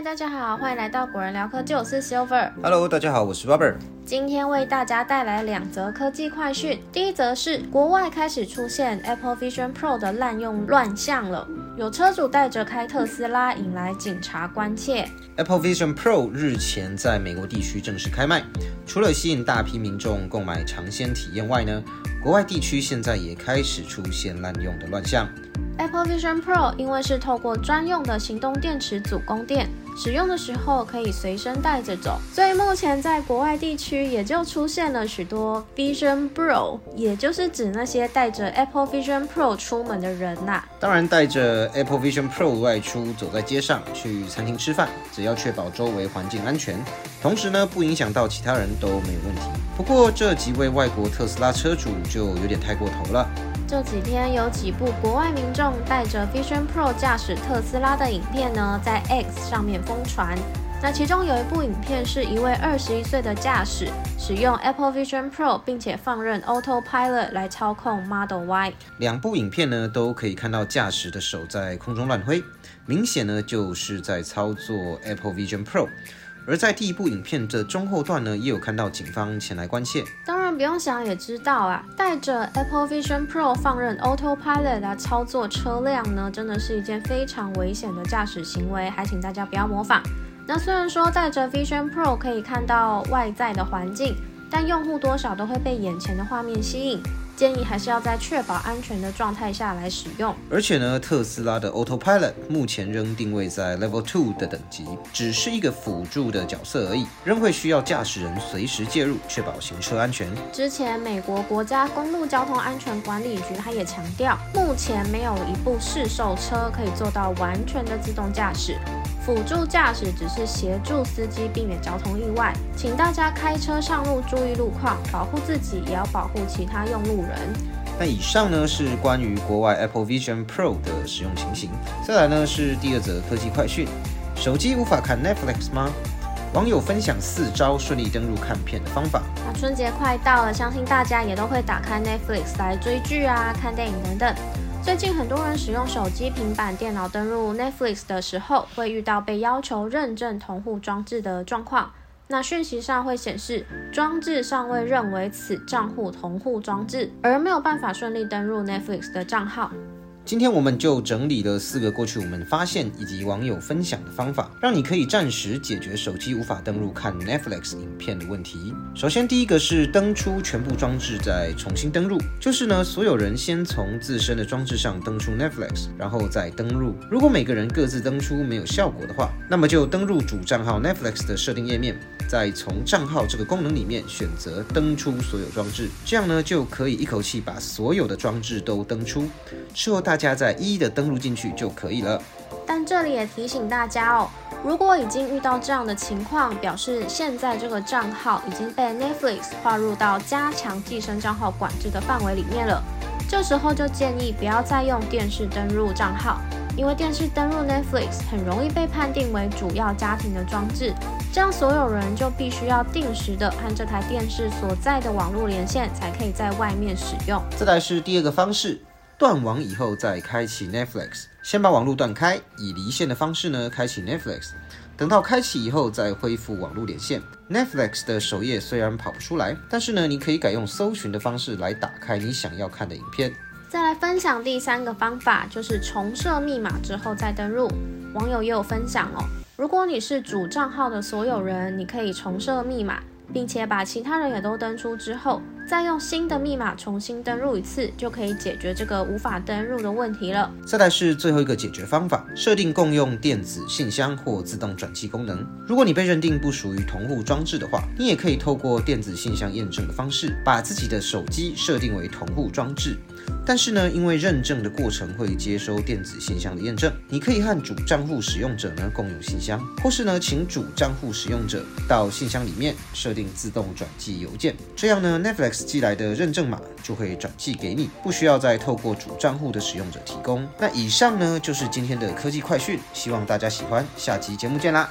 嗨，大家好，欢迎来到果仁聊科技，我是 Silver。Hello，大家好，我是 Robert。今天为大家带来两则科技快讯。第一则是国外开始出现 Apple Vision Pro 的滥用乱象了，有车主带着开特斯拉，引来警察关切。Apple Vision Pro 日前在美国地区正式开卖，除了吸引大批民众购买尝鲜体验外呢，国外地区现在也开始出现滥用的乱象。Apple Vision Pro 因为是透过专用的行动电池组供电，使用的时候可以随身带着走，所以目前在国外地区也就出现了许多 Vision Pro，也就是指那些带着 Apple Vision Pro 出门的人呐、当然，带着 Apple Vision Pro 外出，走在街上、去餐厅吃饭，只要确保周围环境安全，同时呢不影响到其他人都没问题。不过这几位外国特斯拉车主就有点太过头了。这几天有几部国外民众带着 Vision Pro 驾驶特斯拉的影片呢，在 X 上面疯传。那其中有一部影片是一位二十一岁的驾驶使用 Apple Vision Pro，并且放任 Autopilot 来操控 Model Y。两部影片呢都可以看到驾驶的手在空中乱挥，明显呢就是在操作 Apple Vision Pro。而在第一部影片的中后段呢，也有看到警方前来关切。当然不用想也知道啊，带着 Apple Vision Pro 放任 Autopilot 来操作车辆呢，真的是一件非常危险的驾驶行为，还请大家不要模仿。那虽然说带着 Vision Pro 可以看到外在的环境，但用户多少都会被眼前的画面吸引，建议还是要在确保安全的状态下来使用。而且呢，特斯拉的 Autopilot 目前仍定位在 Level Two 的等级，只是一个辅助的角色而已，仍会需要驾驶人随时介入，确保行车安全。之前美国国家公路交通安全管理局它也强调，目前没有一部试售车可以做到完全的自动驾驶。辅助驾驶只是协助司机避免交通意外，请大家开车上路注意路况，保护自己，也要保护其他用路人。那以上呢是关于国外 Apple Vision Pro 的使用情形。再来呢是第二则科技快讯：手机无法看 Netflix 吗？网友分享四招顺利登入看片的方法。那春节快到了，相信大家也都会打开 Netflix 来追剧啊、看电影等等。最近很多人使用手机、平板电脑登录 Netflix 的时候，会遇到被要求认证同户装置的状况。那讯息上会显示装置尚未认为此账户同户装置，而没有办法顺利登入 Netflix 的账号。今天我们就整理了四个过去我们发现以及网友分享的方法，让你可以暂时解决手机无法登录看 Netflix 影片的问题。首先，第一个是登出全部装置再重新登录，就是呢，所有人先从自身的装置上登出 Netflix，然后再登录。如果每个人各自登出没有效果的话，那么就登录主账号 Netflix 的设定页面，再从账号这个功能里面选择登出所有装置，这样呢就可以一口气把所有的装置都登出。之后大家再一一的登录进去就可以了。但这里也提醒大家哦，如果已经遇到这样的情况，表示现在这个账号已经被 Netflix 划入到加强寄生账号管制的范围里面了。这时候就建议不要再用电视登录账号，因为电视登录 Netflix 很容易被判定为主要家庭的装置，这样所有人就必须要定时的和这台电视所在的网络连线，才可以在外面使用。再来是第二个方式，断网以后再开启 Netflix。先把网络断开，以离线的方式呢开启 Netflix。等到开启以后再恢复网络连线。Netflix 的首页虽然跑不出来，但是呢，你可以改用搜寻的方式来打开你想要看的影片。再来分享第三个方法，就是重设密码之后再登录。网友也有分享哦，如果你是主账号的所有人，你可以重设密码，并且把其他人也都登出之后，再用新的密码重新登录一次，就可以解决这个无法登录的问题了。再来是最后一个解决方法，设定共用电子信箱或自动转寄功能。如果你被认定不属于同户装置的话，你也可以透过电子信箱验证的方式，把自己的手机设定为同户装置。但是呢，因为认证的过程会接收电子信箱的验证，你可以和主账户使用者呢共用信箱，或是呢请主账户使用者到信箱里面设定自动转寄邮件，这样呢 Netflix 寄来的认证码就会转寄给你，不需要再透过主账户的使用者提供。那以上呢就是今天的科技快讯，希望大家喜欢，下期节目见啦！